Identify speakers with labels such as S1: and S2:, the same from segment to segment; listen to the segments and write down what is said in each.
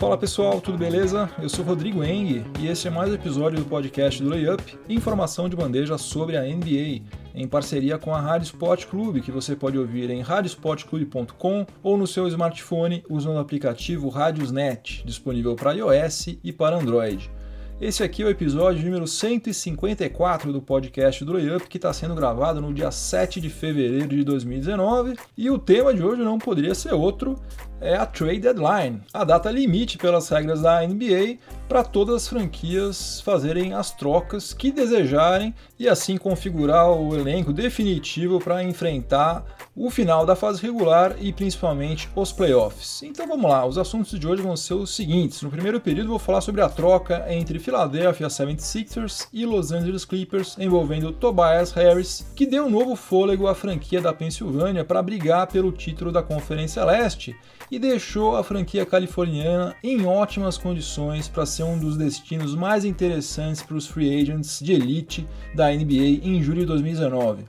S1: Fala pessoal, tudo beleza? Eu sou Rodrigo Eng e este é mais um episódio do podcast do Layup, informação de bandeja sobre a NBA, em parceria com a Rádio Sport Clube, que você pode ouvir em radiosportclube.com ou no seu smartphone usando o aplicativo Radiosnet, disponível para iOS e para Android. Esse aqui é o episódio número 154 do podcast do Layup, que está sendo gravado no dia 7 de fevereiro de 2019. E o tema de hoje não poderia ser outro, é a trade deadline, a data limite pelas regras da NBA para todas as franquias fazerem as trocas que desejarem e assim configurar o elenco definitivo para enfrentar o final da fase regular e principalmente os playoffs. Então vamos lá, os assuntos de hoje vão ser os seguintes. No primeiro período vou falar sobre a troca entre Philadelphia 76ers e Los Angeles Clippers envolvendo Tobias Harris, que deu um novo fôlego à franquia da Pensilvânia para brigar pelo título da Conferência Leste e deixou a franquia californiana em ótimas condições para ser um dos destinos mais interessantes para os free agents de elite da NBA em julho de 2019.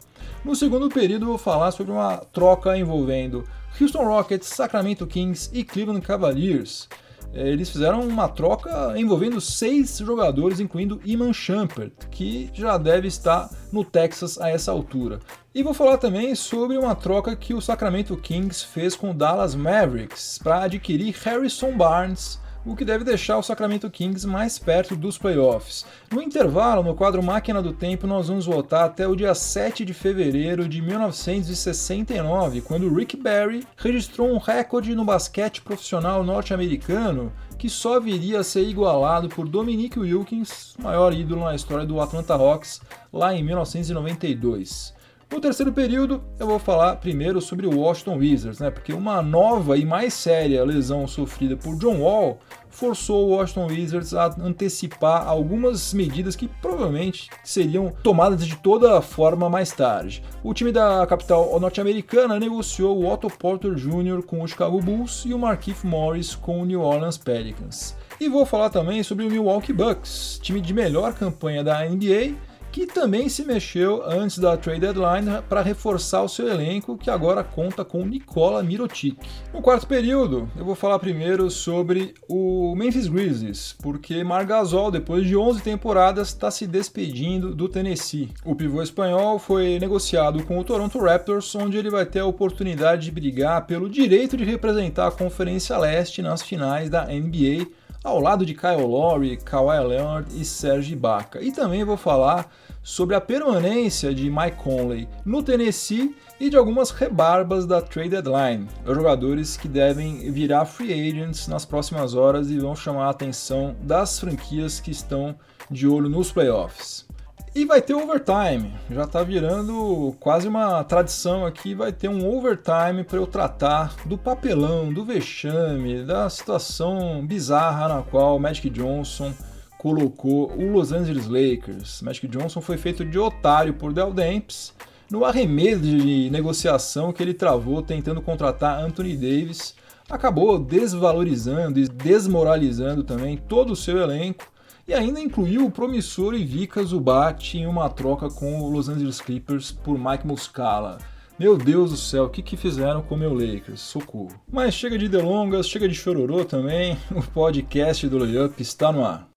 S1: No segundo período, vou falar sobre uma troca envolvendo Houston Rockets, Sacramento Kings e Cleveland Cavaliers. É, eles fizeram uma troca envolvendo seis jogadores, incluindo Iman Shumpert, que já deve estar no Texas a essa altura. E vou falar também sobre uma troca que o Sacramento Kings fez com o Dallas Mavericks para adquirir Harrison Barnes, o que deve deixar o Sacramento Kings mais perto dos playoffs. No intervalo, no quadro Máquina do Tempo, nós vamos voltar até o dia 7 de fevereiro de 1969, quando Rick Barry registrou um recorde no basquete profissional norte-americano que só viria a ser igualado por Dominique Wilkins, maior ídolo na história do Atlanta Hawks, lá em 1992. No terceiro período, eu vou falar primeiro sobre o Washington Wizards, né? Porque uma nova e mais séria lesão sofrida por John Wall forçou o Washington Wizards a antecipar algumas medidas que provavelmente seriam tomadas de toda forma mais tarde. O time da capital norte-americana negociou o Otto Porter Jr. com o Chicago Bulls e o Markieff Morris com o New Orleans Pelicans. E vou falar também sobre o Milwaukee Bucks, time de melhor campanha da NBA que também se mexeu antes da trade deadline para reforçar o seu elenco, que agora conta com Nikola Mirotic. No quarto período, eu vou falar primeiro sobre o Memphis Grizzlies, porque Margasol, depois de 11 temporadas, está se despedindo do Tennessee. O pivô espanhol foi negociado com o Toronto Raptors, onde ele vai ter a oportunidade de brigar pelo direito de representar a Conferência Leste nas finais da NBA ao lado de Kyle Lowry, Kawhi Leonard e Serge Ibaka. E também vou falar sobre a permanência de Mike Conley no Tennessee e de algumas rebarbas da trade deadline, jogadores que devem virar free agents nas próximas horas e vão chamar a atenção das franquias que estão de olho nos playoffs. E vai ter overtime, já está virando quase uma tradição aqui. Vai ter um overtime para eu tratar do papelão, do vexame, da situação bizarra na qual Magic Johnson colocou o Los Angeles Lakers. Magic Johnson foi feito de otário por Del Demps no arremedo de negociação que ele travou tentando contratar Anthony Davis. Acabou desvalorizando e desmoralizando também todo o seu elenco e ainda incluiu o promissor Ivica Zubat em uma troca com o Los Angeles Clippers por Mike Muscala. Meu Deus do céu, o que, que fizeram com o meu Lakers? Socorro. Mas chega de delongas, chega de chororô também, o podcast do Layup está no ar.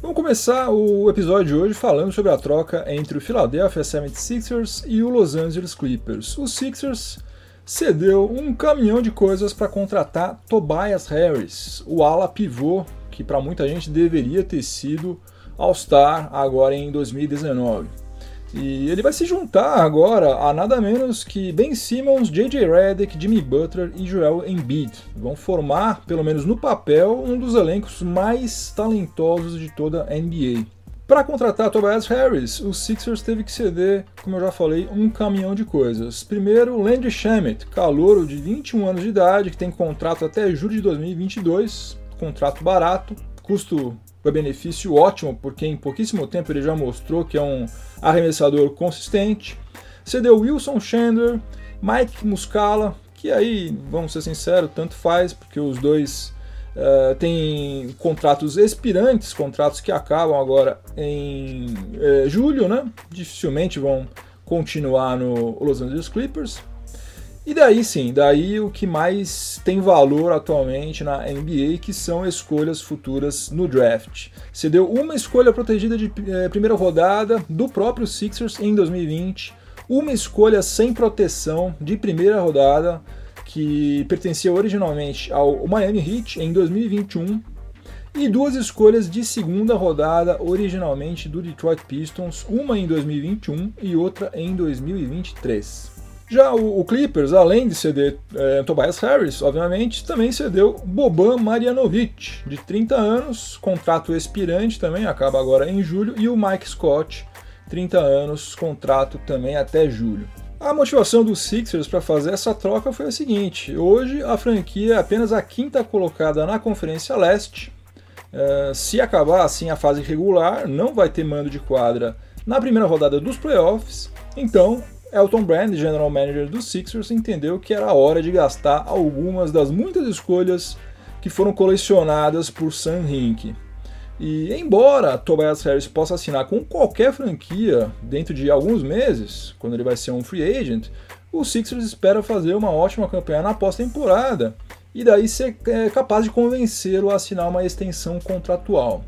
S1: Vamos começar o episódio de hoje falando sobre a troca entre o Philadelphia 76ers e o Los Angeles Clippers. Os Sixers cedeu um caminhão de coisas para contratar Tobias Harris, o ala pivô que para muita gente deveria ter sido All-Star agora em 2019. E ele vai se juntar agora a nada menos que Ben Simmons, J.J. Redick, Jimmy Butler e Joel Embiid. Vão formar, pelo menos no papel, um dos elencos mais talentosos de toda a NBA. Para contratar Tobias Harris, o Sixers teve que ceder, como eu já falei, um caminhão de coisas. Primeiro, Landry Shamet, calouro de 21 anos de idade, que tem contrato até julho de 2022, contrato barato, custo benefício ótimo, porque em pouquíssimo tempo ele já mostrou que é um arremessador consistente. Cedeu Wilson Chandler, Mike Muscala, que aí, vamos ser sinceros, tanto faz, porque os dois Uh, tem contratos expirantes, contratos que acabam agora em uh, julho, né? Dificilmente vão continuar no Los Angeles Clippers. E daí sim, daí o que mais tem valor atualmente na NBA, que são escolhas futuras no draft. Você deu uma escolha protegida de eh, primeira rodada do próprio Sixers em 2020, uma escolha sem proteção de primeira rodada que pertencia originalmente ao Miami Heat em 2021 e duas escolhas de segunda rodada originalmente do Detroit Pistons, uma em 2021 e outra em 2023. Já o, Clippers, além de ceder é, Tobias Harris, obviamente, também cedeu Boban Marjanovic, de 30 anos, contrato expirante também, acaba agora em julho, e o Mike Scott, 30 anos, contrato também até julho. A motivação dos Sixers para fazer essa troca foi a seguinte: hoje a franquia é apenas a quinta colocada na Conferência Leste. Uh, se acabar assim a fase regular, não vai ter mando de quadra na primeira rodada dos playoffs. Então Elton Brand, general manager dos Sixers, entendeu que era hora de gastar algumas das muitas escolhas que foram colecionadas por Sam Hinkie. E embora Tobias Harris possa assinar com qualquer franquia dentro de alguns meses, quando ele vai ser um free agent, o Sixers espera fazer uma ótima campanha na pós-temporada e daí ser é, capaz de convencê-lo a assinar uma extensão contratual.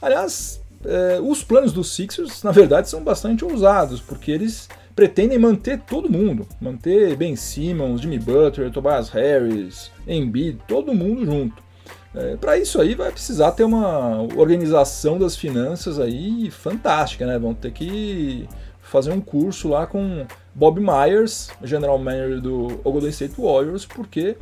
S1: Aliás, é, os planos dos Sixers, na verdade, são bastante ousados, porque eles pretendem manter todo mundo, manter Ben Simmons, Jimmy Butler, Tobias Harris, Embiid, todo mundo junto. É, Para isso aí vai precisar ter uma organização das finanças aí fantástica, né? Vão ter que fazer um curso lá com Bob Myers, general manager do Golden State Warriors, porque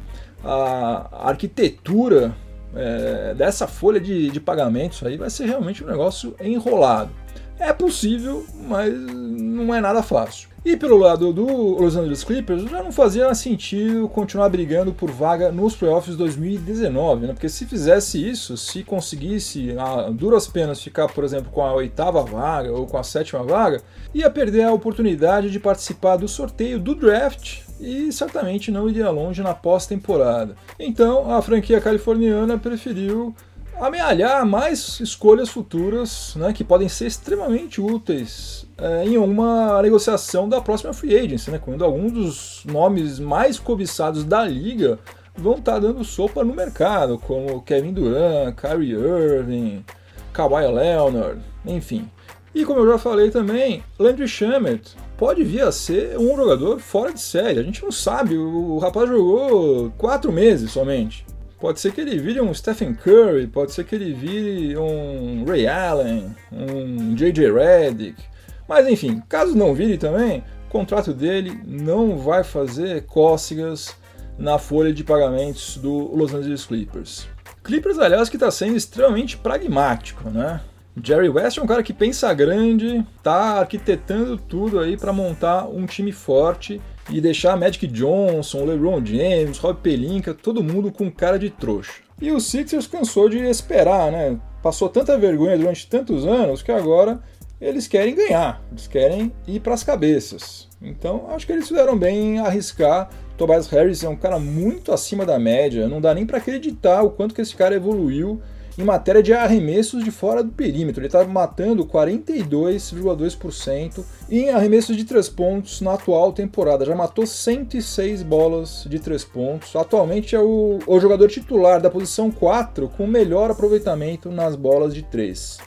S1: a arquitetura é, dessa folha de, de pagamentos aí vai ser realmente um negócio enrolado. É possível, mas não é nada fácil. E pelo lado do Los Angeles Clippers, já não fazia sentido continuar brigando por vaga nos playoffs 2019, né? Porque se fizesse isso, se conseguisse a duras penas ficar, por exemplo, com a oitava vaga ou com a sétima vaga, ia perder a oportunidade de participar do sorteio do draft e certamente não iria longe na pós-temporada. Então, a franquia californiana preferiu amealhar mais escolhas futuras né, que podem ser extremamente úteis é, em uma negociação da próxima free agency, né, quando alguns dos nomes mais cobiçados da liga vão estar tá dando sopa no mercado, como Kevin Durant, Kyrie Irving, Kawhi Leonard, enfim. E como eu já falei também, Landry Shamet pode vir a ser um jogador fora de série. A gente não sabe, o rapaz jogou quatro meses somente. Pode ser que ele vire um Stephen Curry, pode ser que ele vire um Ray Allen, um JJ Redick. Mas enfim, caso não vire também, o contrato dele não vai fazer cócegas na folha de pagamentos do Los Angeles Clippers. Clippers, aliás, que está sendo extremamente pragmático, né? Jerry West é um cara que pensa grande, tá arquitetando tudo aí para montar um time forte e deixar Magic Johnson, LeBron James, Rob Pelinka, todo mundo com cara de trouxa. E o Sixers cansou de esperar, né? Passou tanta vergonha durante tantos anos que agora eles querem ganhar, eles querem ir para as cabeças. Então acho que eles fizeram bem em arriscar. Tobias Harris é um cara muito acima da média, não dá nem para acreditar o quanto que esse cara evoluiu em matéria de arremessos de fora do perímetro. Ele está matando 42,2% em arremessos de três pontos na atual temporada. Já matou 106 bolas de três pontos. Atualmente é o, o jogador titular da posição 4 com melhor aproveitamento nas bolas de três.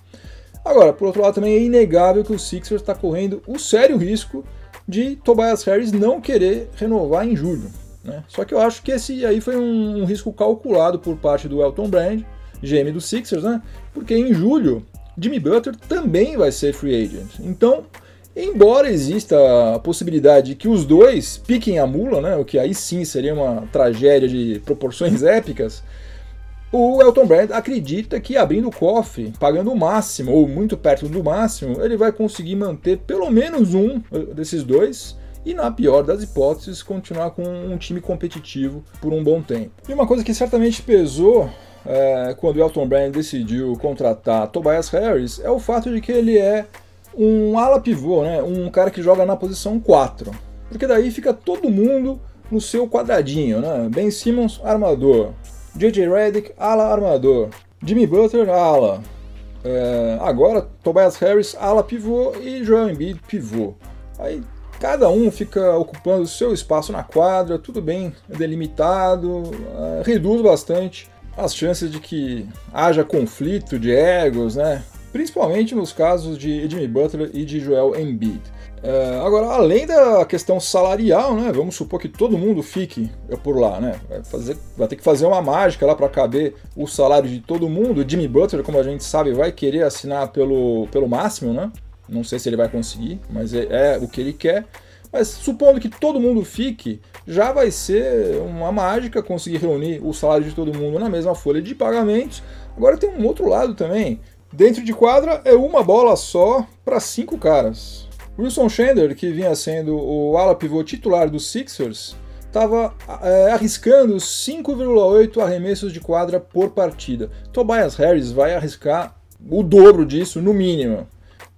S1: Agora, por outro lado, também é inegável que o Sixers está correndo o sério risco de Tobias Harris não querer renovar em julho. Né? Só que eu acho que esse aí foi um, um risco calculado por parte do Elton Brand GM do Sixers, né? Porque em julho, Jimmy Butler também vai ser free agent. Então, embora exista a possibilidade de que os dois piquem a mula, né? O que aí sim seria uma tragédia de proporções épicas. O Elton Brand acredita que abrindo o cofre, pagando o máximo ou muito perto do máximo, ele vai conseguir manter pelo menos um eh, desses dois e, na pior das hipóteses, continuar com um time competitivo por um bom tempo. E uma coisa que certamente pesou é, quando Elton Brand decidiu contratar Tobias Harris é o fato de que ele é um ala pivô, né? um cara que joga na posição 4. Porque daí fica todo mundo no seu quadradinho, né? Ben Simmons, armador. J.J. Redick, ala armador. Jimmy Butler, ala. É, agora, Tobias Harris, ala pivô e Joel Embiid, pivô. Aí cada um fica ocupando o seu espaço na quadra, tudo bem delimitado, uh, reduz bastante as chances de que haja conflito de egos, né? Principalmente nos casos de Jimmy Butler e de Joel Embiid. Uh, agora, além da questão salarial, né? Vamos supor que todo mundo fique por lá, né? Vai, fazer, vai ter que fazer uma mágica lá para caber o salário de todo mundo. Jimmy Butler, como a gente sabe, vai querer assinar pelo, pelo máximo, né? Não sei se ele vai conseguir, mas é, é o que ele quer. Mas supondo que todo mundo fique, já vai ser uma mágica conseguir reunir o salário de todo mundo na mesma folha de pagamentos. Agora tem um outro lado também. Dentro de quadra é uma bola só para cinco caras. Wilson Chandler, que vinha sendo o ala pivô titular dos Sixers, estava é, arriscando 5,8 arremessos de quadra por partida. Tobias Harris vai arriscar o dobro disso, no mínimo.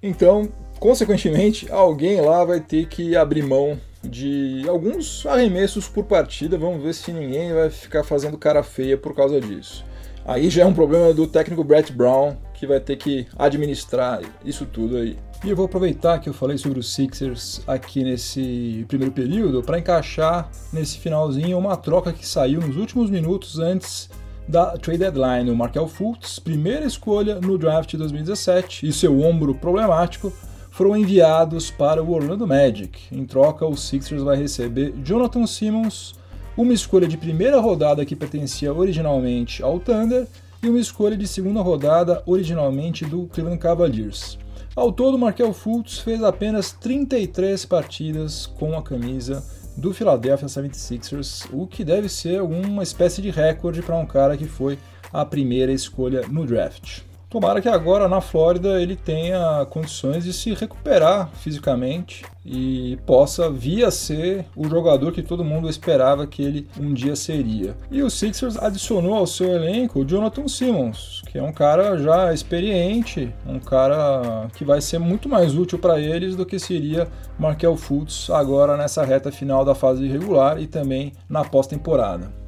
S1: Então, consequentemente, alguém lá vai ter que abrir mão de alguns arremessos por partida. Vamos ver se ninguém vai ficar fazendo cara feia por causa disso. Aí já é um problema do técnico Brett Brown, que vai ter que administrar isso tudo aí. E eu vou aproveitar que eu falei sobre os Sixers aqui nesse primeiro período para encaixar nesse finalzinho uma troca que saiu nos últimos minutos antes da trade deadline. O Markel Fultz, primeira escolha no draft de 2017, e seu ombro problemático foram enviados para o Orlando Magic. Em troca, o Sixers vai receber Jonathan Simmons, uma escolha de primeira rodada que pertencia originalmente ao Thunder e uma escolha de segunda rodada originalmente do Cleveland Cavaliers. Ao todo, Markel Fultz fez apenas 33 partidas com a camisa do Philadelphia 76ers, o que deve ser alguma espécie de recorde para um cara que foi a primeira escolha no draft. Tomara que agora na Flórida ele tenha condições de se recuperar fisicamente e possa vir a ser o jogador que todo mundo esperava que ele um dia seria. E o Sixers adicionou ao seu elenco o Jonathan Simmons, que é um cara já experiente, um cara que vai ser muito mais útil para eles do que seria Markel Fultz agora nessa reta final da fase regular e também na pós-temporada.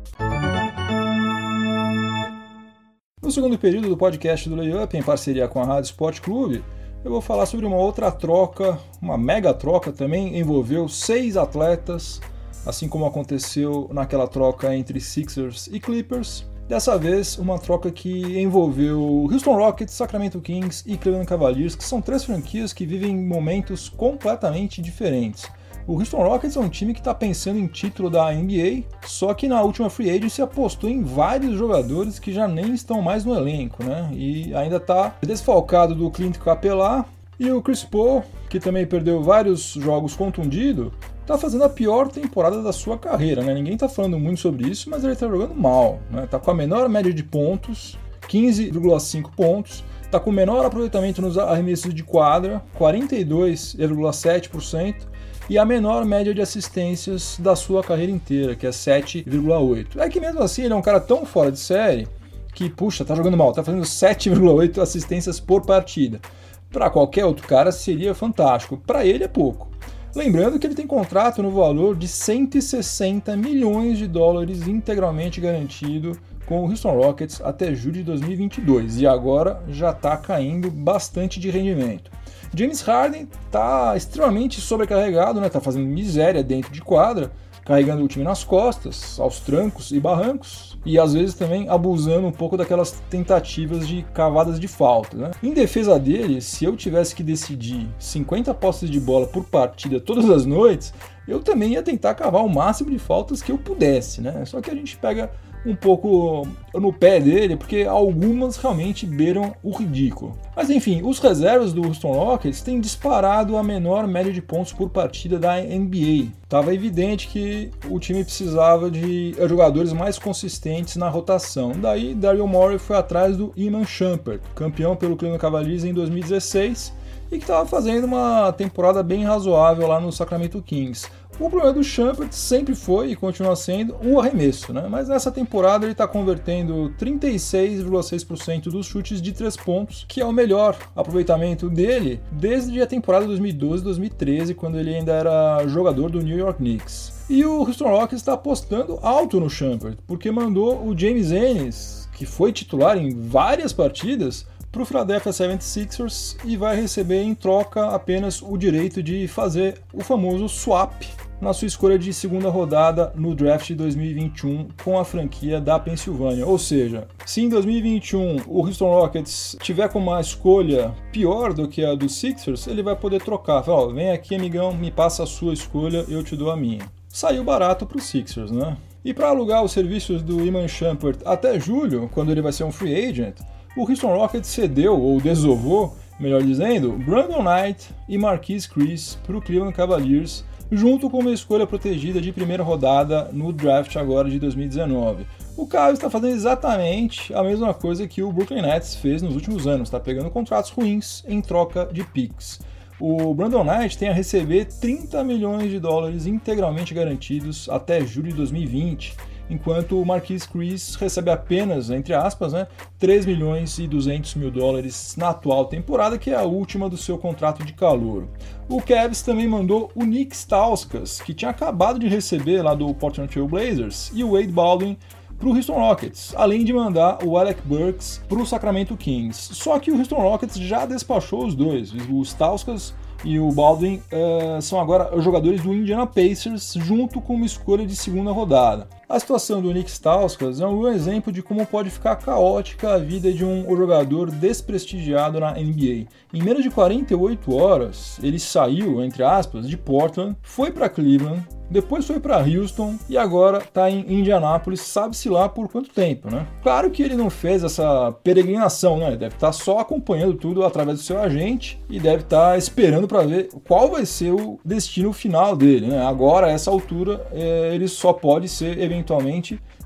S1: No segundo período do podcast do Layup, em parceria com a Rádio Sport Clube, eu vou falar sobre uma outra troca, uma mega troca também, envolveu seis atletas, assim como aconteceu naquela troca entre Sixers e Clippers. Dessa vez, uma troca que envolveu Houston Rockets, Sacramento Kings e Cleveland Cavaliers, que são três franquias que vivem momentos completamente diferentes. O Houston Rockets é um time que está pensando em título da NBA, só que na última free agency apostou em vários jogadores que já nem estão mais no elenco, né? E ainda está desfalcado do Clint Capela e o Chris Paul, que também perdeu vários jogos contundido, está fazendo a pior temporada da sua carreira, né? Ninguém está falando muito sobre isso, mas ele está jogando mal, né? Tá com a menor média de pontos, 15,5 pontos, está com o menor aproveitamento nos arremessos de quadra, 42,7%, e a menor média de assistências da sua carreira inteira, que é 7,8. É que mesmo assim ele é um cara tão fora de série que, puxa, tá jogando mal, tá fazendo 7,8 assistências por partida. Para qualquer outro cara seria fantástico, para ele é pouco. Lembrando que ele tem contrato no valor de 160 milhões de dólares integralmente garantido com o Houston Rockets até julho de 2022 e agora já está caindo bastante de rendimento. James Harden está extremamente sobrecarregado, né? Tá fazendo miséria dentro de quadra, carregando o time nas costas, aos trancos e barrancos, e às vezes também abusando um pouco daquelas tentativas de cavadas de falta. Né? Em defesa dele, se eu tivesse que decidir 50 postes de bola por partida todas as noites, eu também ia tentar cavar o máximo de faltas que eu pudesse. Né? Só que a gente pega um pouco no pé dele, porque algumas realmente beiram o ridículo. Mas enfim, os reservas do Houston Rockets têm disparado a menor média de pontos por partida da NBA. Tava evidente que o time precisava de jogadores mais consistentes na rotação. Daí, Daryl Morey foi atrás do Iman Shumpert, campeão pelo Cleveland Cavaliers em 2016 e que estava fazendo uma temporada bem razoável lá no Sacramento Kings. O problema do Shumpert sempre foi e continua sendo o arremesso, né? mas nessa temporada ele está convertendo 36,6% dos chutes de três pontos, que é o melhor aproveitamento dele desde a temporada 2012-2013, quando ele ainda era jogador do New York Knicks. E o Houston Rockets está apostando alto no Shumpert, porque mandou o James Ennis, que foi titular em várias partidas, para o Philadelphia 76ers e vai receber em troca apenas o direito de fazer o famoso swap na sua escolha de segunda rodada no draft de 2021 com a franquia da Pensilvânia. Ou seja, se em 2021 o Houston Rockets tiver com uma escolha pior do que a do Sixers, ele vai poder trocar. Fala, ó, vem aqui, amigão, me passa a sua escolha, eu te dou a minha. Saiu barato para os Sixers, né? E para alugar os serviços do Iman Shumpert até julho, quando ele vai ser um free agent, o Houston Rockets cedeu, ou desovou, melhor dizendo, Brandon Knight e Marquise Chris para o Cleveland Cavaliers junto com uma escolha protegida de primeira rodada no draft agora de 2019. O Cavs está fazendo exatamente a mesma coisa que o Brooklyn Nets fez nos últimos anos, está pegando contratos ruins em troca de picks. O Brandon Knight tem a receber 30 milhões de dólares integralmente garantidos até julho de 2020 enquanto o Marquis Chris recebe apenas, entre aspas, né, 3 milhões e 200 mil dólares na atual temporada, que é a última do seu contrato de calor. O Cavs também mandou o Nick Stauskas, que tinha acabado de receber lá do Portland Trail Blazers, e o Wade Baldwin para o Houston Rockets, além de mandar o Alec Burks para o Sacramento Kings. Só que o Houston Rockets já despachou os dois. O Stauskas e o Baldwin uh, são agora os jogadores do Indiana Pacers, junto com uma escolha de segunda rodada. A situação do Nick Stauskas é um exemplo de como pode ficar caótica a vida de um jogador desprestigiado na NBA. Em menos de 48 horas, ele saiu, entre aspas, de Portland, foi para Cleveland, depois foi para Houston e agora está em Indianápolis, sabe-se lá por quanto tempo, né? Claro que ele não fez essa peregrinação, né? Ele deve estar tá só acompanhando tudo através do seu agente e deve estar tá esperando para ver qual vai ser o destino final dele, né? Agora, a essa altura, é, ele só pode ser eventualmente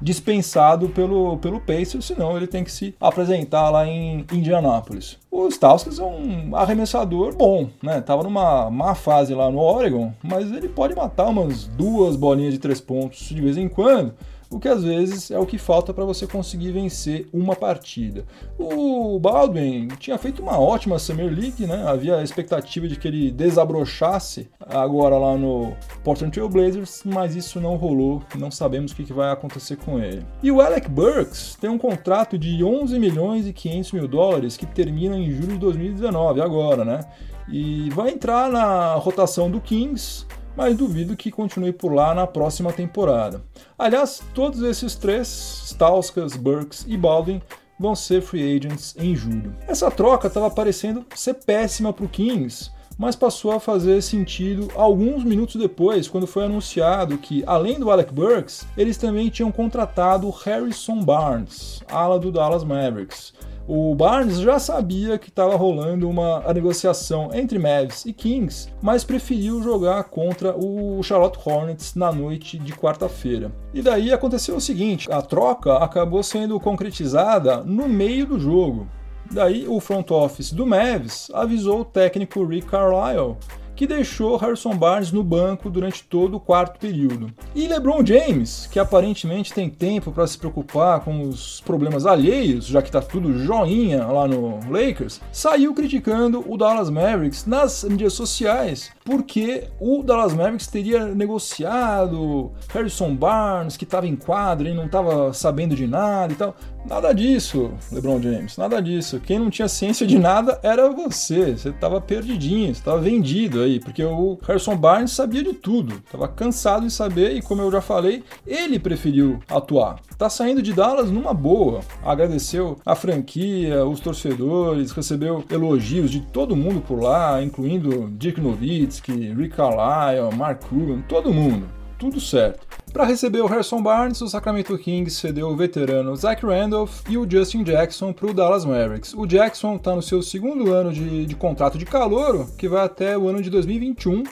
S1: dispensado pelo, pelo Pacers, senão ele tem que se apresentar lá em Indianápolis. O Stauskas é um arremessador bom, né? Tava numa má fase lá no Oregon, mas ele pode matar umas duas bolinhas de três pontos de vez em quando o que às vezes é o que falta para você conseguir vencer uma partida. O Baldwin tinha feito uma ótima Summer League, né? havia a expectativa de que ele desabrochasse agora lá no Portland Trail Blazers, mas isso não rolou, não sabemos o que vai acontecer com ele. E o Alec Burks tem um contrato de 11 milhões e 500 mil dólares que termina em julho de 2019, agora, né? E vai entrar na rotação do Kings mas duvido que continue por lá na próxima temporada. Aliás, todos esses três, Stauskas, Burks e Baldwin, vão ser free agents em julho. Essa troca estava parecendo ser péssima para o Kings, mas passou a fazer sentido alguns minutos depois, quando foi anunciado que, além do Alec Burks, eles também tinham contratado Harrison Barnes, ala do Dallas Mavericks. O Barnes já sabia que estava rolando uma negociação entre Mavs e Kings, mas preferiu jogar contra o Charlotte Hornets na noite de quarta-feira. E daí aconteceu o seguinte: a troca acabou sendo concretizada no meio do jogo. Daí o front office do Mavs avisou o técnico Rick Carlisle que deixou Harrison Barnes no banco durante todo o quarto período. E LeBron James, que aparentemente tem tempo para se preocupar com os problemas alheios, já que está tudo joinha lá no Lakers, saiu criticando o Dallas Mavericks nas mídias sociais, porque o Dallas Mavericks teria negociado Harrison Barnes, que estava em quadra e não estava sabendo de nada e tal. Nada disso, LeBron James, nada disso. Quem não tinha ciência de nada era você. Você estava perdidinho, você estava vendido aí, porque o Harrison Barnes sabia de tudo. Estava cansado de saber e, como eu já falei, ele preferiu atuar. Tá saindo de Dallas numa boa. Agradeceu a franquia, os torcedores, recebeu elogios de todo mundo por lá, incluindo Dirk Nowitzki, Rick Carlisle, Mark Cuban, todo mundo tudo certo. Para receber o Harrison Barnes, o Sacramento Kings cedeu o veterano Zach Randolph e o Justin Jackson para o Dallas Mavericks. O Jackson está no seu segundo ano de, de contrato de calouro, que vai até o ano de 2021.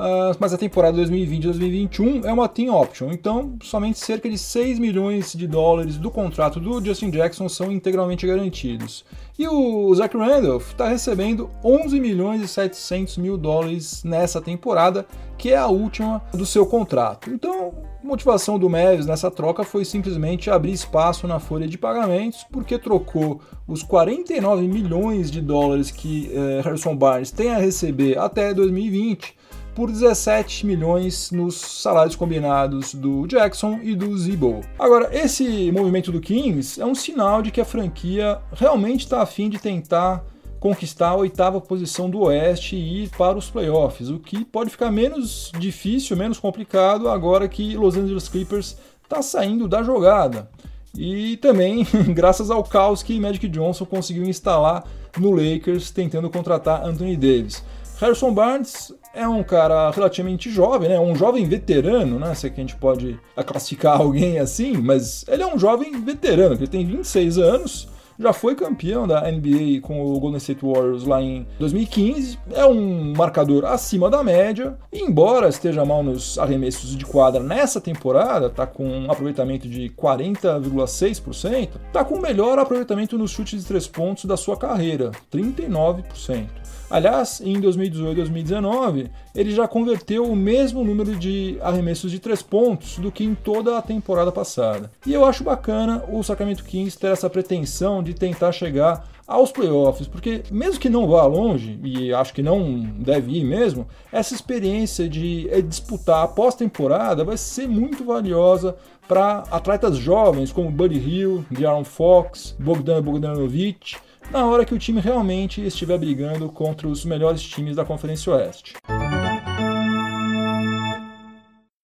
S1: Uh, mas a temporada 2020-2021 é uma team option, então somente cerca de 6 milhões de dólares do contrato do Justin Jackson são integralmente garantidos. E o Zach Randolph está recebendo 11 milhões e 700 mil dólares nessa temporada, que é a última do seu contrato. Então, a motivação do Mavis nessa troca foi simplesmente abrir espaço na folha de pagamentos, porque trocou os 49 milhões de dólares que eh, Harrison Barnes tem a receber até 2020 por 17 milhões nos salários combinados do Jackson e do Zebo. Agora, esse movimento do Kings é um sinal de que a franquia realmente está afim de tentar conquistar a oitava posição do Oeste e ir para os playoffs, o que pode ficar menos difícil, menos complicado agora que Los Angeles Clippers está saindo da jogada. E também graças ao caos que Magic Johnson conseguiu instalar no Lakers tentando contratar Anthony Davis. Harrison Barnes é um cara relativamente jovem, né? Um jovem veterano, né? Se é que a gente pode classificar alguém assim, mas ele é um jovem veterano, ele tem 26 anos, já foi campeão da NBA com o Golden State Warriors lá em 2015, é um marcador acima da média, embora esteja mal nos arremessos de quadra nessa temporada, tá com um aproveitamento de 40,6%, tá com o melhor aproveitamento nos chutes de três pontos da sua carreira, 39%. Aliás, em 2018 e 2019, ele já converteu o mesmo número de arremessos de três pontos do que em toda a temporada passada. E eu acho bacana o Sacramento Kings ter essa pretensão de tentar chegar aos playoffs, porque mesmo que não vá longe, e acho que não deve ir mesmo, essa experiência de eh, disputar a pós-temporada vai ser muito valiosa para atletas jovens como Buddy Hill, De'Aaron Fox, Bogdan Bogdanovic, na hora que o time realmente estiver brigando contra os melhores times da Conferência Oeste.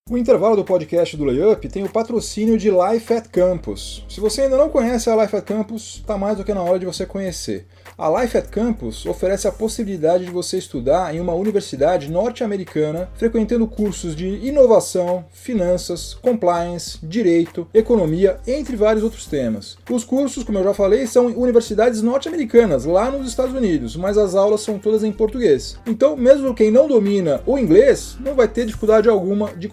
S1: O intervalo do podcast do Layup tem o patrocínio de Life at Campus. Se você ainda não conhece a Life at Campus, está mais do que na hora de você conhecer. A Life at Campus oferece a possibilidade de você estudar em uma universidade norte-americana, frequentando cursos de inovação, finanças, compliance, direito, economia, entre vários outros temas. Os cursos, como eu já falei, são universidades norte-americanas, lá nos Estados Unidos, mas as aulas são todas em português. Então, mesmo quem não domina o inglês, não vai ter dificuldade alguma de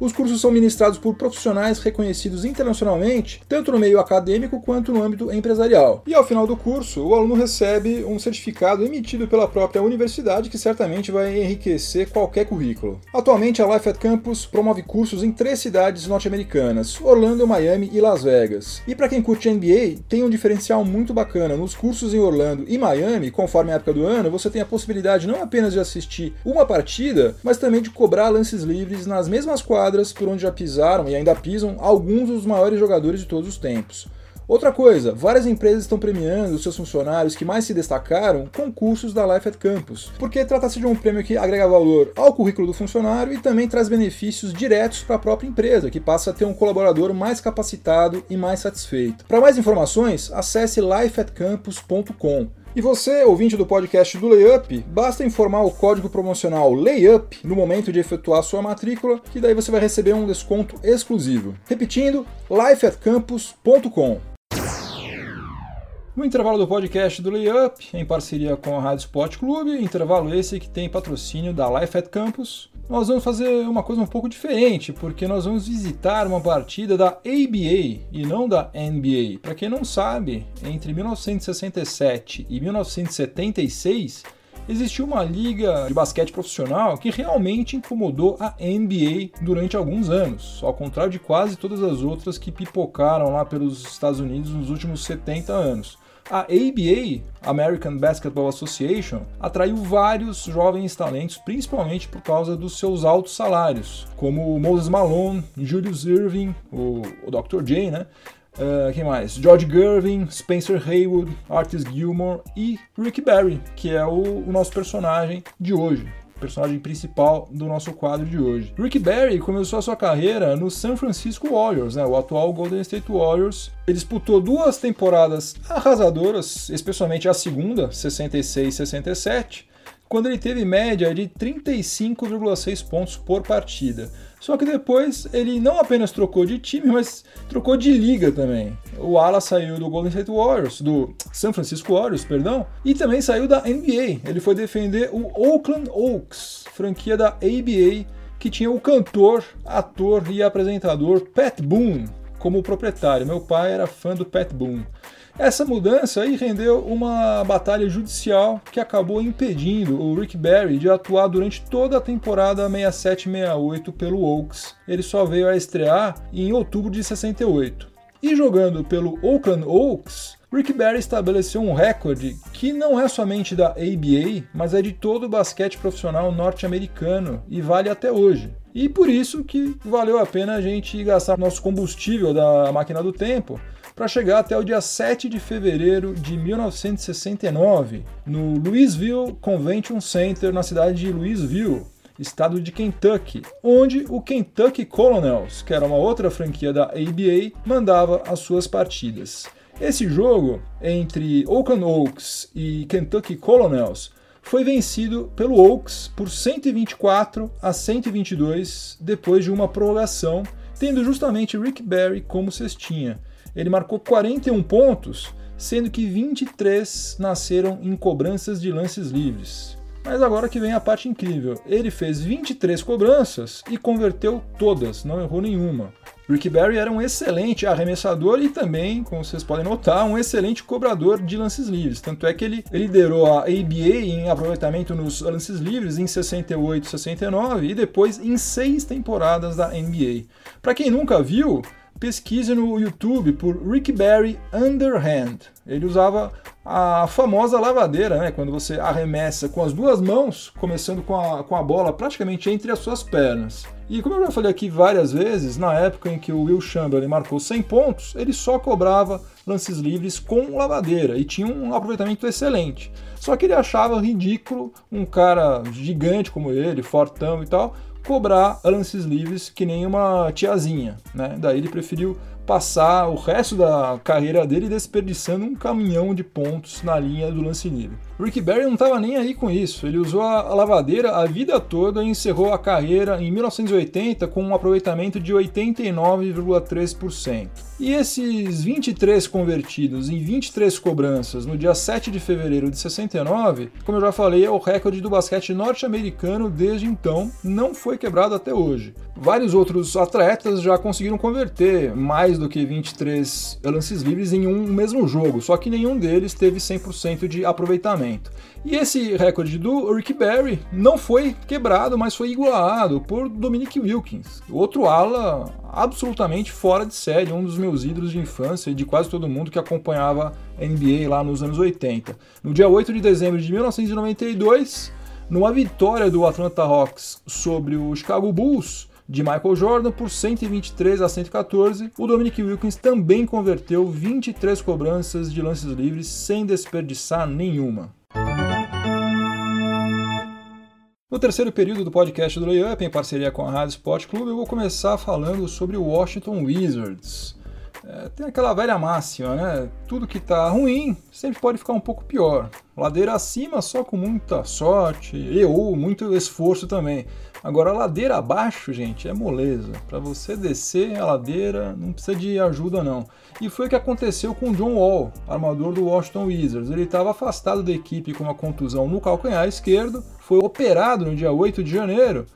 S1: Os cursos são ministrados por profissionais reconhecidos internacionalmente, tanto no meio acadêmico quanto no âmbito empresarial. E ao final do curso, o aluno recebe um certificado emitido pela própria universidade que certamente vai enriquecer qualquer currículo. Atualmente, a Life at Campus promove cursos em três cidades norte-americanas: Orlando, Miami e Las Vegas. E para quem curte NBA, tem um diferencial muito bacana. Nos cursos em Orlando e Miami, conforme a época do ano, você tem a possibilidade não apenas de assistir uma partida, mas também de cobrar lances livres nas mesmas quadras por onde já pisaram e ainda pisam alguns dos maiores jogadores de todos os tempos. Outra coisa, várias empresas estão premiando os seus funcionários que mais se destacaram com cursos da Life at Campus, porque trata-se de um prêmio que agrega valor ao currículo do funcionário e também traz benefícios diretos para a própria empresa, que passa a ter um colaborador mais capacitado e mais satisfeito. Para mais informações, acesse lifeatcampus.com. E você, ouvinte do podcast do Layup, basta informar o código promocional LAYUP no momento de efetuar sua matrícula, que daí você vai receber um desconto exclusivo. Repetindo, lifeatcampus.com. No intervalo do podcast do Layup, em parceria com a Rádio Sport Clube, intervalo esse que tem patrocínio da Life at Campus, nós vamos fazer uma coisa um pouco diferente, porque nós vamos visitar uma partida da ABA e não da NBA. Para quem não sabe, entre 1967 e 1976 existiu uma liga de basquete profissional que realmente incomodou a NBA durante alguns anos, ao contrário de quase todas as outras que pipocaram lá pelos Estados Unidos nos últimos 70 anos. A ABA, American Basketball Association, atraiu vários jovens talentos, principalmente por causa dos seus altos salários, como Moses Malone, Julius Irving, o, o Dr. J, né? Uh, quem mais? George Gervin, Spencer Haywood, Artis Gilmore e Rick Barry, que é o, o nosso personagem de hoje personagem principal do nosso quadro de hoje. Rick Barry começou a sua carreira no San Francisco Warriors, né, o atual Golden State Warriors. Ele disputou duas temporadas arrasadoras, especialmente a segunda, 66-67, quando ele teve média de 35,6 pontos por partida. Só que depois ele não apenas trocou de time, mas trocou de liga também. O Ala saiu do Golden State Warriors, do San Francisco Warriors, perdão, e também saiu da NBA. Ele foi defender o Oakland Oaks, franquia da ABA, que tinha o cantor, ator e apresentador Pat Boone como proprietário. Meu pai era fã do Pat Boone. Essa mudança aí rendeu uma batalha judicial que acabou impedindo o Rick Barry de atuar durante toda a temporada 67-68 pelo Oaks. Ele só veio a estrear em outubro de 68. E jogando pelo Oakland Oaks, Rick Barry estabeleceu um recorde que não é somente da ABA, mas é de todo o basquete profissional norte-americano e vale até hoje. E por isso que valeu a pena a gente gastar nosso combustível da máquina do tempo para chegar até o dia 7 de fevereiro de 1969, no Louisville Convention Center, na cidade de Louisville, estado de Kentucky, onde o Kentucky Colonels, que era uma outra franquia da ABA, mandava as suas partidas. Esse jogo entre Oakland Oaks e Kentucky Colonels foi vencido pelo Oaks por 124 a 122 depois de uma prorrogação, tendo justamente Rick Barry como cestinha. Ele marcou 41 pontos, sendo que 23 nasceram em cobranças de lances livres. Mas agora que vem a parte incrível. Ele fez 23 cobranças e converteu todas, não errou nenhuma. Ricky Barry era um excelente arremessador e também, como vocês podem notar, um excelente cobrador de lances livres. Tanto é que ele liderou a ABA em aproveitamento nos lances livres em 68, 69 e depois em seis temporadas da NBA. Para quem nunca viu, pesquise no YouTube por Rick Barry Underhand. Ele usava a famosa lavadeira, né? Quando você arremessa com as duas mãos, começando com a, com a bola praticamente entre as suas pernas. E como eu já falei aqui várias vezes, na época em que o Will Chamberlain marcou 100 pontos, ele só cobrava lances livres com lavadeira e tinha um aproveitamento excelente. Só que ele achava ridículo um cara gigante como ele, fortão e tal, cobrar lances livres que nem uma tiazinha, né? Daí ele preferiu passar o resto da carreira dele desperdiçando um caminhão de pontos na linha do lance livre. Ricky Barry não estava nem aí com isso, ele usou a lavadeira a vida toda e encerrou a carreira em 1980 com um aproveitamento de 89,3%. E esses 23 convertidos em 23 cobranças no dia 7 de fevereiro de 69, como eu já falei, é o recorde do basquete norte-americano desde então, não foi quebrado até hoje. Vários outros atletas já conseguiram converter mais do que 23 lances livres em um mesmo jogo, só que nenhum deles teve 100% de aproveitamento. E esse recorde do Rick Barry não foi quebrado, mas foi igualado por Dominic Wilkins, outro ala absolutamente fora de série, um dos meus ídolos de infância e de quase todo mundo que acompanhava a NBA lá nos anos 80. No dia 8 de dezembro de 1992, numa vitória do Atlanta Hawks sobre o Chicago Bulls, de Michael Jordan por 123 a 114. O Dominic Wilkins também converteu 23 cobranças de lances livres sem desperdiçar nenhuma. No terceiro período do podcast do Layup, em parceria com a Rádio Sport Clube, eu vou começar falando sobre o Washington Wizards. É, tem aquela velha máxima, né? Tudo que tá ruim sempre pode ficar um pouco pior. Ladeira acima só com muita sorte e ou muito esforço também. Agora, ladeira abaixo, gente, é moleza. Para você descer a ladeira, não precisa de ajuda, não. E foi o que aconteceu com John Wall, armador do Washington Wizards. Ele estava afastado da equipe com uma contusão no calcanhar esquerdo, foi operado no dia 8 de janeiro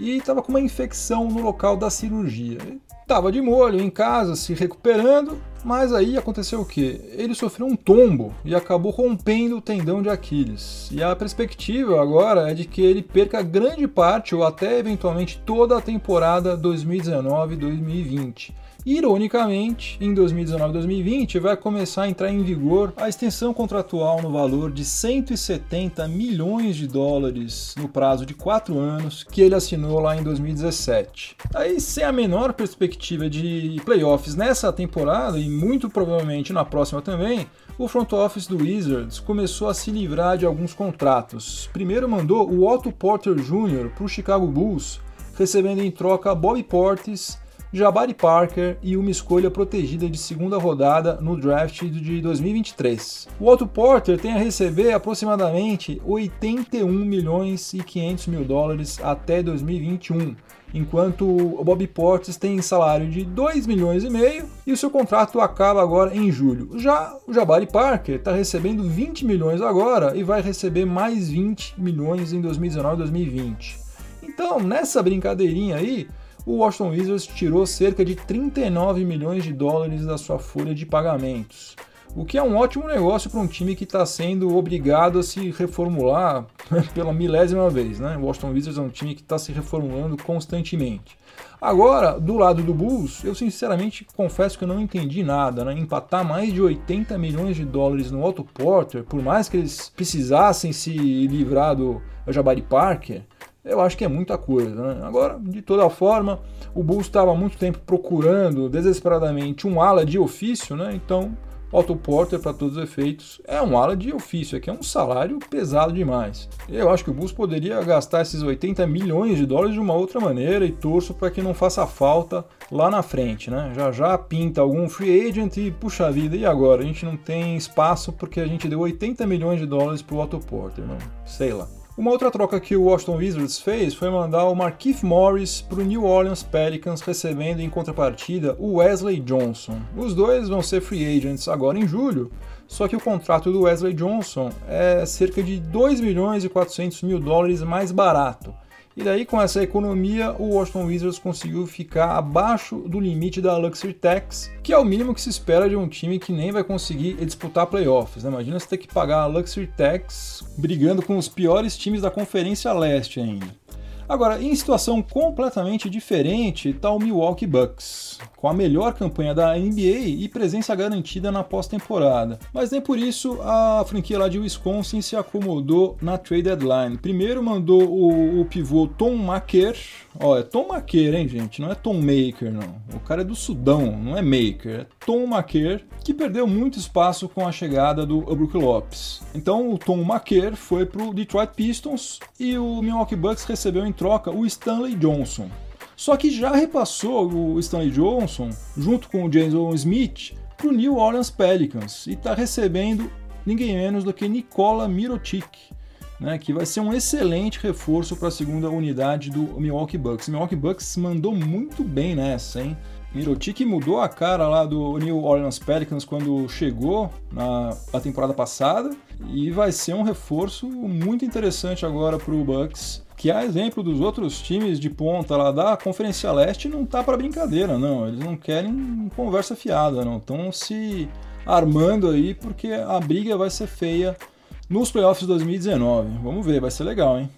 S1: e estava com uma infecção no local da cirurgia. Estava de molho em casa, se recuperando, mas aí aconteceu o que? Ele sofreu um tombo e acabou rompendo o tendão de Aquiles. E a perspectiva agora é de que ele perca grande parte ou até eventualmente toda a temporada 2019-2020. Ironicamente, em 2019 2020 vai começar a entrar em vigor a extensão contratual no valor de 170 milhões de dólares no prazo de 4 anos que ele assinou lá em 2017. Aí, sem a menor perspectiva de playoffs nessa temporada e muito provavelmente na próxima também, o front office do Wizards começou a se livrar de alguns contratos. Primeiro mandou o Otto Porter Jr. para o Chicago Bulls, recebendo em troca Bobby Portis Jabari Parker e uma escolha protegida de segunda rodada no draft de 2023. O Otto Porter tem a receber aproximadamente 81 milhões e 500 mil dólares até 2021, enquanto o Bobby Portis tem salário de 2 milhões e meio e o seu contrato acaba agora em julho. Já o Jabari Parker está recebendo 20 milhões agora e vai receber mais 20 milhões em 2019 e 2020. Então, nessa brincadeirinha aí, o Washington Wizards tirou cerca de 39 milhões de dólares da sua folha de pagamentos. o que é um ótimo negócio para um time que está sendo obrigado a se reformular pela milésima vez. Né? O Washington Wizards é um time que está se reformulando constantemente. Agora, do lado do Bulls, eu sinceramente confesso que eu não entendi nada. Né? Empatar mais de 80 milhões de dólares no Otto Porter, por mais que eles precisassem se livrar do Jabari Parker, eu acho que é muita coisa. Né? Agora, de toda forma, o Bulls estava há muito tempo procurando desesperadamente um ala de ofício, né? então Otto Porter, para todos os efeitos, é um ala de ofício, é que é um salário pesado demais. Eu acho que o Bulls poderia gastar esses 80 milhões de dólares de uma outra maneira e torço para que não faça falta lá na frente, né? Já já pinta algum free agent e puxa vida, e agora? A gente não tem espaço porque a gente deu 80 milhões de dólares pro Otto Porter, não sei lá. Uma outra troca que o Washington Wizards fez foi mandar o Markieff Morris para o New Orleans Pelicans, recebendo em contrapartida o Wesley Johnson. Os dois vão ser free agents agora em julho, só que o contrato do Wesley Johnson é cerca de 2 milhões e 400 mil dólares mais barato. E daí, com essa economia, o Washington Wizards conseguiu ficar abaixo do limite da Luxury Tax, que é o mínimo que se espera de um time que nem vai conseguir disputar playoffs. Né? Imagina você ter que pagar a Luxury Tax brigando com os piores times da Conferência Leste ainda. Agora, em situação completamente diferente está o Milwaukee Bucks, com a melhor campanha da NBA e presença garantida na pós-temporada. Mas nem por isso a franquia lá de Wisconsin se acomodou na trade deadline. Primeiro mandou o, o pivô Tom Maker, ó, é Tom Maker, hein, gente? Não é Tom Maker, não. O cara é do Sudão, não é Maker, é Tom Maker, que perdeu muito espaço com a chegada do Brook Lopes. Então o Tom Maker foi pro Detroit Pistons e o Milwaukee Bucks recebeu em troca o Stanley Johnson. Só que já repassou o Stanley Johnson, junto com o Jason Smith, para o New Orleans Pelicans e está recebendo ninguém menos do que Nikola Mirotic, né, que vai ser um excelente reforço para a segunda unidade do Milwaukee Bucks. O Milwaukee Bucks mandou muito bem nessa, hein? Mirotic mudou a cara lá do New Orleans Pelicans quando chegou na, na temporada passada e vai ser um reforço muito interessante agora para o Bucks que a exemplo dos outros times de ponta lá da Conferência Leste não tá para brincadeira, não. Eles não querem conversa fiada, não. Estão se armando aí porque a briga vai ser feia nos playoffs de 2019. Vamos ver, vai ser legal, hein?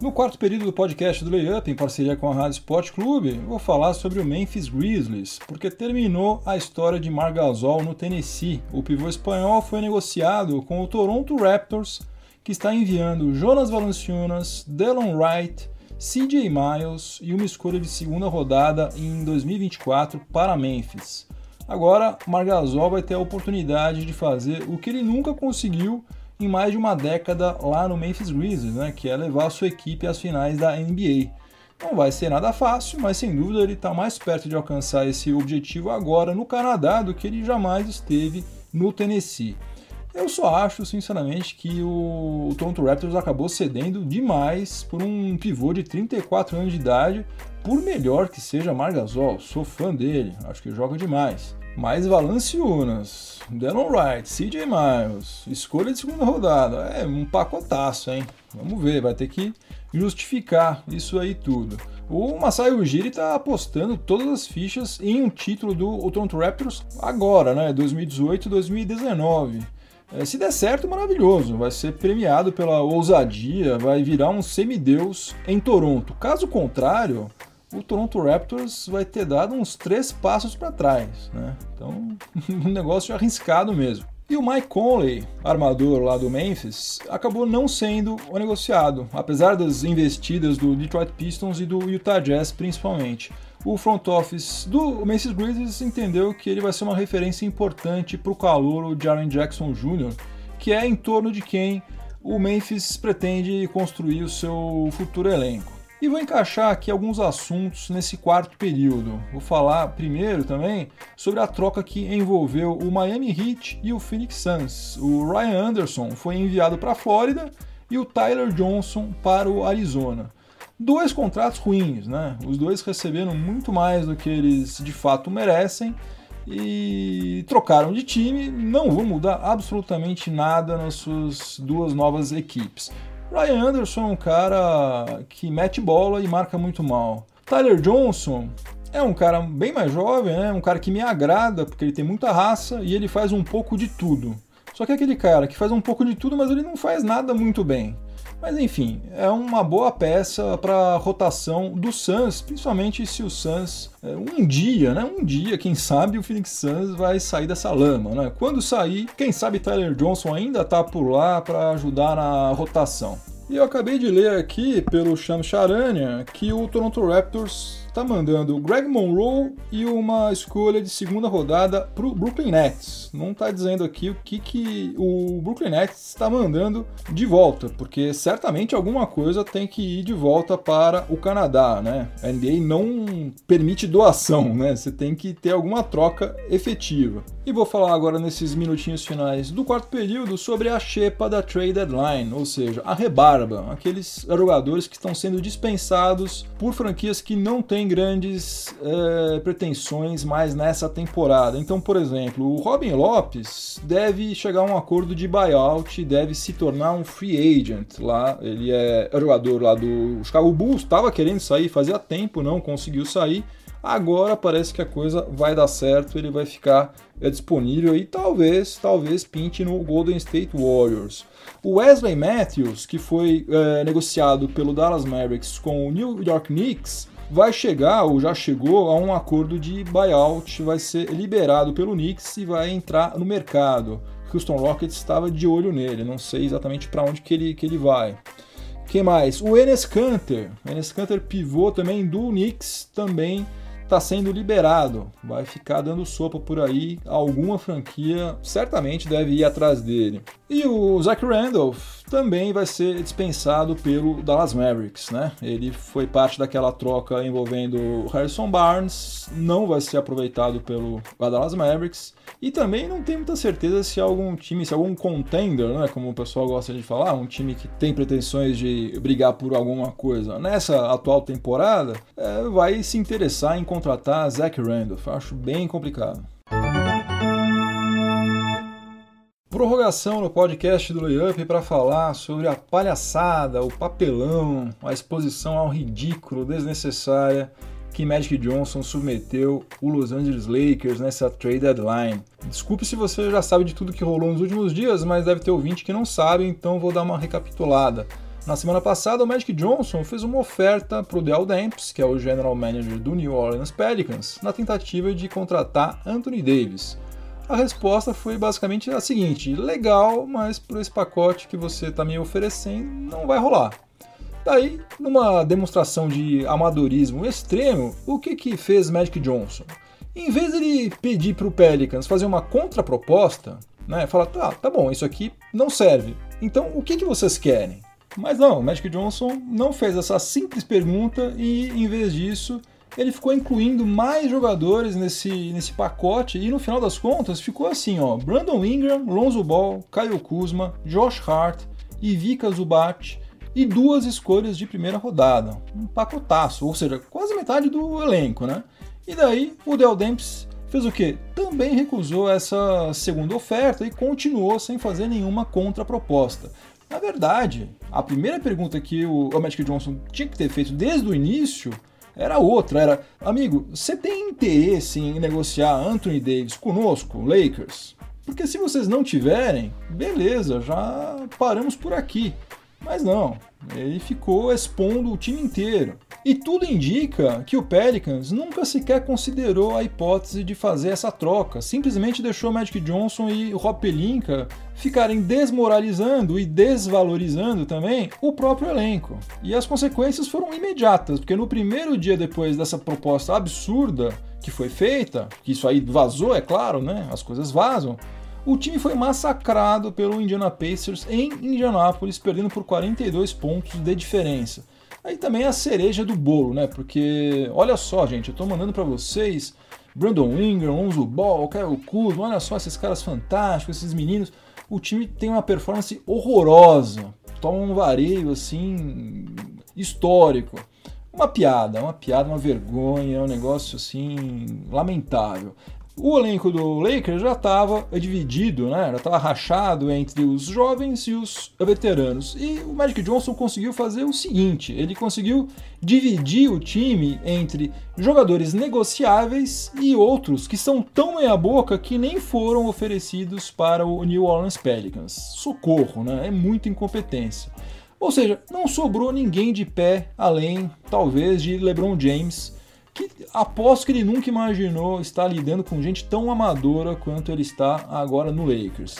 S1: No quarto período do podcast do Layup, em parceria com a Rádio Sport Clube, vou falar sobre o Memphis Grizzlies, porque terminou a história de Margasol no Tennessee. O pivô espanhol foi negociado com o Toronto Raptors que está enviando Jonas Valanciunas, Delon Wright, CJ Miles e uma escolha de segunda rodada em 2024 para Memphis. Agora, Margasol vai ter a oportunidade de fazer o que ele nunca conseguiu em mais de uma década lá no Memphis Grizzlies, né, que é levar a sua equipe às finais da NBA. Não vai ser nada fácil, mas sem dúvida ele está mais perto de alcançar esse objetivo agora no Canadá do que ele jamais esteve no Tennessee. Eu só acho, sinceramente, que o, Toronto Raptors acabou cedendo demais por um pivô de 34 anos de idade, por melhor que seja Margasol. Sou fã dele, acho que joga demais. Mais Valanciunas, Delon Wright, CJ Miles, escolha de segunda rodada. É um pacotaço, hein? Vamos ver, vai ter que justificar isso aí tudo. O Masai Ujiri está apostando todas as fichas em um título do Toronto Raptors agora, né? 2018-2019. É, se der certo, maravilhoso. Vai ser premiado pela ousadia, vai virar um semideus em Toronto. Caso contrário, o Toronto Raptors vai ter dado uns três passos para trás. Né? Então, um negócio arriscado mesmo. E o Mike Conley, armador lá do Memphis, acabou não sendo o negociado, apesar das investidas do Detroit Pistons e do Utah Jazz principalmente o front office do Memphis Grizzlies entendeu que ele vai ser uma referência importante para o calor de Jaren Jackson Jr., que é em torno de quem o Memphis pretende construir o seu futuro elenco. E vou encaixar aqui alguns assuntos nesse quarto período. Vou falar primeiro também sobre a troca que envolveu o Miami Heat e o Phoenix Suns. O Ryan Anderson foi enviado para a Flórida e o Tyler Johnson para o Arizona dois contratos ruins, né? Os dois receberam muito mais do que eles de fato merecem e trocaram de time, não vão mudar absolutamente nada nas suas duas novas equipes. Ryan Anderson é um cara que mete bola e marca muito mal. Tyler Johnson é um cara bem mais jovem, né? Um cara que me agrada, porque ele tem muita raça e ele faz um pouco de tudo. Só que é aquele cara que faz um pouco de tudo, mas ele não faz nada muito bem. Mas enfim, é uma boa peça para rotação do Suns, principalmente se o Suns é, um dia, né? Um dia, quem sabe o Phoenix Suns vai sair dessa lama, né? Quando sair, quem sabe Tyler Johnson ainda tá por lá para ajudar na rotação. E eu acabei de ler aqui pelo Sham Charania que o Toronto Raptors está mandando o Greg Monroe e uma escolha de segunda rodada para o Brooklyn Nets. Não está dizendo aqui o que, que o Brooklyn Nets está mandando de volta, porque certamente alguma coisa tem que ir de volta para o Canadá, né? A NBA não permite doação, né? Você tem que ter alguma troca efetiva. E vou falar agora nesses minutinhos finais do quarto período sobre a xepa da trade deadline, ou seja, a rebarba, aqueles jogadores que estão sendo dispensados por franquias que não têm tem grandes é, pretensões mais nessa temporada. Então, por exemplo, o Robin Lopes deve chegar a um acordo de buyout, deve se tornar um free agent lá. Ele é jogador lá do Chicago Bulls, estava querendo sair fazia tempo, não conseguiu sair. Agora parece que a coisa vai dar certo, ele vai ficar é, disponível e talvez, talvez pinte no Golden State Warriors. O Wesley Matthews, que foi é, negociado pelo Dallas Mavericks com o New York Knicks, vai chegar, ou já chegou, a um acordo de buyout, vai ser liberado pelo Knicks e vai entrar no mercado. Houston Rockets estava de olho nele, não sei exatamente para onde que ele, que ele vai. Quem mais? O Enes Kanter. Enes Kanter pivô também do Knicks, também está sendo liberado. Vai ficar dando sopa por aí. Alguma franquia certamente deve ir atrás dele. E o Zach Randolph também vai ser dispensado pelo Dallas Mavericks, né? Ele foi parte daquela troca envolvendo Harrison Barnes, não vai ser aproveitado pelo Dallas Mavericks e também não tem muita certeza se algum time, se algum contender, né, como o pessoal gosta de falar, um time que tem pretensões de brigar por alguma coisa nessa atual temporada, é, vai se interessar em contratar Zach Randolph. Acho bem complicado. Prorrogação no podcast do Layup para falar sobre a palhaçada, o papelão, a exposição ao ridículo desnecessária que Magic Johnson submeteu o Los Angeles Lakers nessa trade deadline. Desculpe se você já sabe de tudo que rolou nos últimos dias, mas deve ter ouvinte que não sabe, então vou dar uma recapitulada. Na semana passada, o Magic Johnson fez uma oferta para o Dell Demps, que é o general manager do New Orleans Pelicans, na tentativa de contratar Anthony Davis. A resposta foi basicamente a seguinte: legal, mas por esse pacote que você está me oferecendo, não vai rolar. Daí, numa demonstração de amadorismo extremo, o que, que fez Magic Johnson? Em vez de ele pedir para o Pelicans fazer uma contraproposta, né, falar, tá, tá bom, isso aqui não serve, então o que, que vocês querem? Mas não, Magic Johnson não fez essa simples pergunta e, em vez disso, ele ficou incluindo mais jogadores nesse, nesse pacote e no final das contas ficou assim, ó, Brandon Ingram, Lonzo Ball, Kyle Kuzma, Josh Hart, Ivica Zubat e duas escolhas de primeira rodada. Um pacotaço, ou seja, quase metade do elenco, né? E daí o Del Demps fez o quê? Também recusou essa segunda oferta e continuou sem fazer nenhuma contraproposta. Na verdade, a primeira pergunta que o Magic Johnson tinha que ter feito desde o início era outra, era, amigo, você tem interesse em negociar Anthony Davis conosco, Lakers? Porque se vocês não tiverem, beleza, já paramos por aqui. Mas não, ele ficou expondo o time inteiro. E tudo indica que o Pelicans nunca sequer considerou a hipótese de fazer essa troca, simplesmente deixou Magic Johnson e Rob Pelinka ficarem desmoralizando e desvalorizando também o próprio elenco. E as consequências foram imediatas, porque no primeiro dia depois dessa proposta absurda que foi feita, que isso aí vazou, é claro, né? As coisas vazam o time foi massacrado pelo Indiana Pacers em Indianápolis, perdendo por 42 pontos de diferença. Aí também a cereja do bolo, né? Porque olha só, gente, eu tô mandando para vocês Brandon Ingram, Lonzo Ball, Kyle Kuzma, olha só esses caras fantásticos, esses meninos. O time tem uma performance horrorosa, toma um vareio assim histórico. Uma piada, uma piada, uma vergonha, um negócio assim lamentável. O elenco do Lakers já estava dividido, né? já estava rachado entre os jovens e os veteranos. E o Magic Johnson conseguiu fazer o seguinte: ele conseguiu dividir o time entre jogadores negociáveis e outros que são tão meia-boca que nem foram oferecidos para o New Orleans Pelicans. Socorro, né? É muita incompetência. Ou seja, não sobrou ninguém de pé além, talvez, de LeBron James que aposto que ele nunca imaginou estar lidando com gente tão amadora quanto ele está agora no Lakers.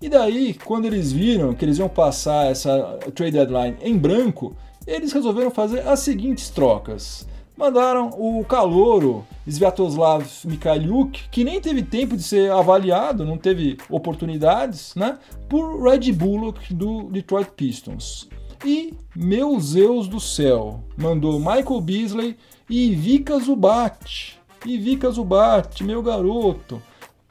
S1: E daí, quando eles viram que eles iam passar essa trade deadline em branco, eles resolveram fazer as seguintes trocas. Mandaram o calouro Sviatoslav Mikhailiuk, que nem teve tempo de ser avaliado, não teve oportunidades, né? Por Red Bullock do Detroit Pistons. E, meu Zeus do céu, mandou Michael Beasley e Vika Zubat. E Vika Zubat, meu garoto.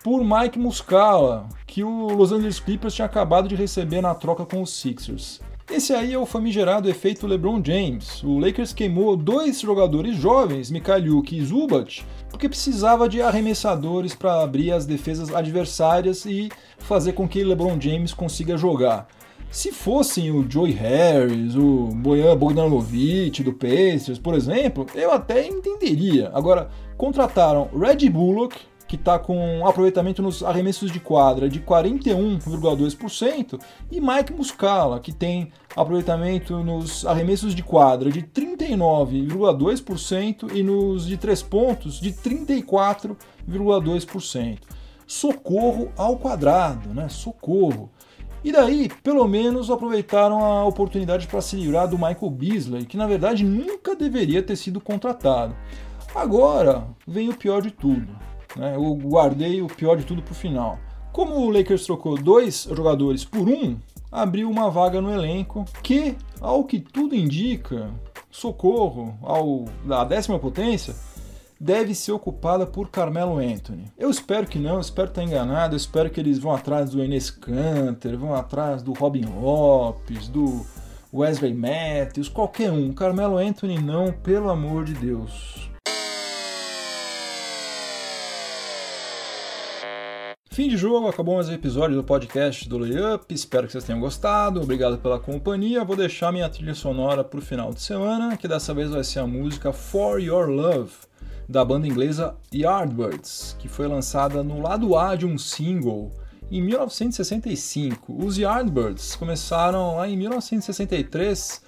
S1: Por Mike Muscala, que o Los Angeles Clippers tinha acabado de receber na troca com os Sixers. Esse aí é o famigerado efeito LeBron James. O Lakers queimou dois jogadores jovens, Mikhailiuk e Zubat, porque precisava de arremessadores para abrir as defesas adversárias e fazer com que LeBron James consiga jogar. Se fossem o Joey Harris, o Bojan Bogdanovic do Pacers, por exemplo, eu até entenderia. Agora, contrataram Red Bullock, que está com um aproveitamento nos arremessos de quadra de 41,2%, e Mike Muscala, que tem aproveitamento nos arremessos de quadra de 39,2% e nos de três pontos de 34,2%. Socorro ao quadrado, né? Socorro. E daí, pelo menos, aproveitaram a oportunidade para se livrar do Michael Beasley, que na verdade nunca deveria ter sido contratado. Agora vem o pior de tudo. Né? Eu guardei o pior de tudo para o final. Como o Lakers trocou dois jogadores por um, abriu uma vaga no elenco que, ao que tudo indica, socorro ao da décima potência, deve ser ocupada por Carmelo Anthony. Eu espero que não, espero estar enganado, eu espero que eles vão atrás do Enes Kanter, vão atrás do Robin Lopes, do Wesley Matthews, qualquer um. Carmelo Anthony não, pelo amor de Deus. Fim de jogo, acabou mais um episódio do podcast do Layup. Espero que vocês tenham gostado. Obrigado pela companhia. Vou deixar minha trilha sonora para o final de semana, que dessa vez vai ser a música For Your Love da banda inglesa Yardbirds, que foi lançada no lado A de um single em 1965. Os Yardbirds começaram lá em 1963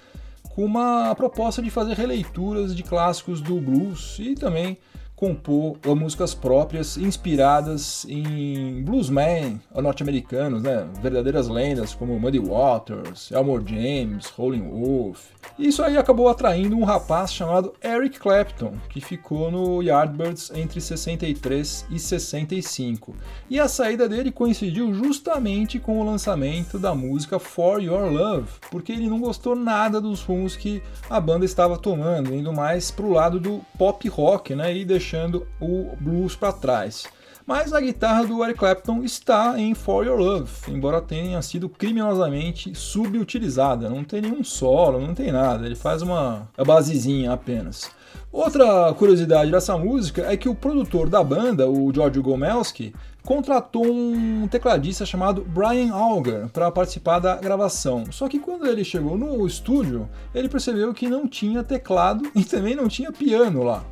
S1: com uma proposta de fazer releituras de clássicos do blues e também compor músicas próprias inspiradas em bluesmen norte-americanos, né? verdadeiras lendas como Muddy Waters, Elmore James, Rolling Wolf. Isso aí acabou atraindo um rapaz chamado Eric Clapton, que ficou no Yardbirds entre 63 e 65. E a saída dele coincidiu justamente com o lançamento da música For Your Love, porque ele não gostou nada dos rumos que a banda estava tomando, indo mais pro lado do pop rock, né? E deixando deixando o blues para trás. Mas a guitarra do Eric Clapton está em For Your Love, embora tenha sido criminosamente subutilizada. Não tem nenhum solo, não tem nada, ele faz uma basezinha apenas. Outra curiosidade dessa música é que o produtor da banda, o George Gomelski, contratou um tecladista chamado Brian Auger para participar da gravação. Só que quando ele chegou no estúdio, ele percebeu que não tinha teclado e também não tinha piano lá.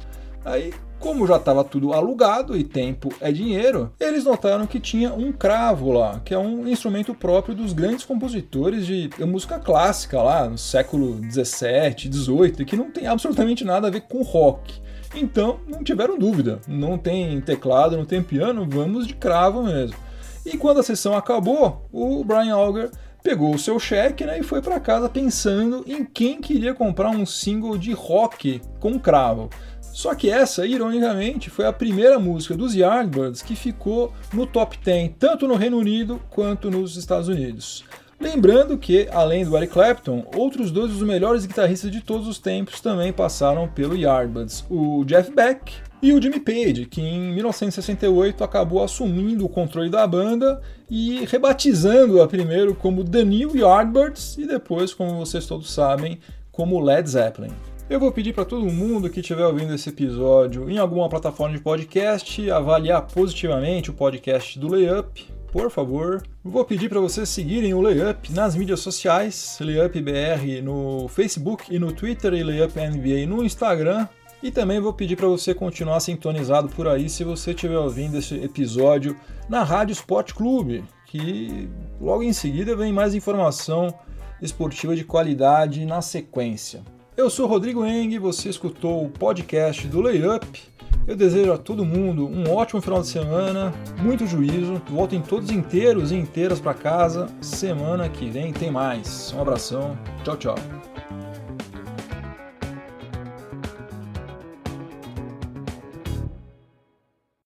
S1: Aí como já estava tudo alugado e tempo é dinheiro, eles notaram que tinha um cravo lá, que é um instrumento próprio dos grandes compositores de música clássica lá no século 17, 18, e que não tem absolutamente nada a ver com rock. Então, não tiveram dúvida, não tem teclado, não tem piano, vamos de cravo mesmo. E quando a sessão acabou, o Brian Auger pegou o seu cheque né, e foi para casa pensando em quem queria comprar um single de rock com cravo. Só que essa, ironicamente, foi a primeira música dos Yardbirds que ficou no top 10, tanto no Reino Unido quanto nos Estados Unidos. Lembrando que, além do Eric Clapton, outros dois dos melhores guitarristas de todos os tempos também passaram pelo Yardbirds, o Jeff Beck e o Jimmy Page, que em 1968 acabou assumindo o controle da banda e rebatizando-a primeiro como The New Yardbirds e depois, como vocês todos sabem, como Led Zeppelin. Eu vou pedir para todo mundo que estiver ouvindo esse episódio em alguma plataforma de podcast avaliar positivamente o podcast do Layup, por favor. Vou pedir para vocês seguirem o Layup nas mídias sociais, LayupBR no Facebook e no Twitter e LayupNBA no Instagram. E também vou pedir para você continuar sintonizado por aí se você estiver ouvindo esse episódio na Rádio Sport Clube, que logo em seguida vem mais informação esportiva de qualidade na sequência. Eu sou Rodrigo Eng, você escutou o podcast do Layup. Eu desejo a todo mundo um ótimo final de semana, muito juízo, voltem todos inteiros e inteiras para casa. Semana que vem tem mais. Um abração, tchau, tchau.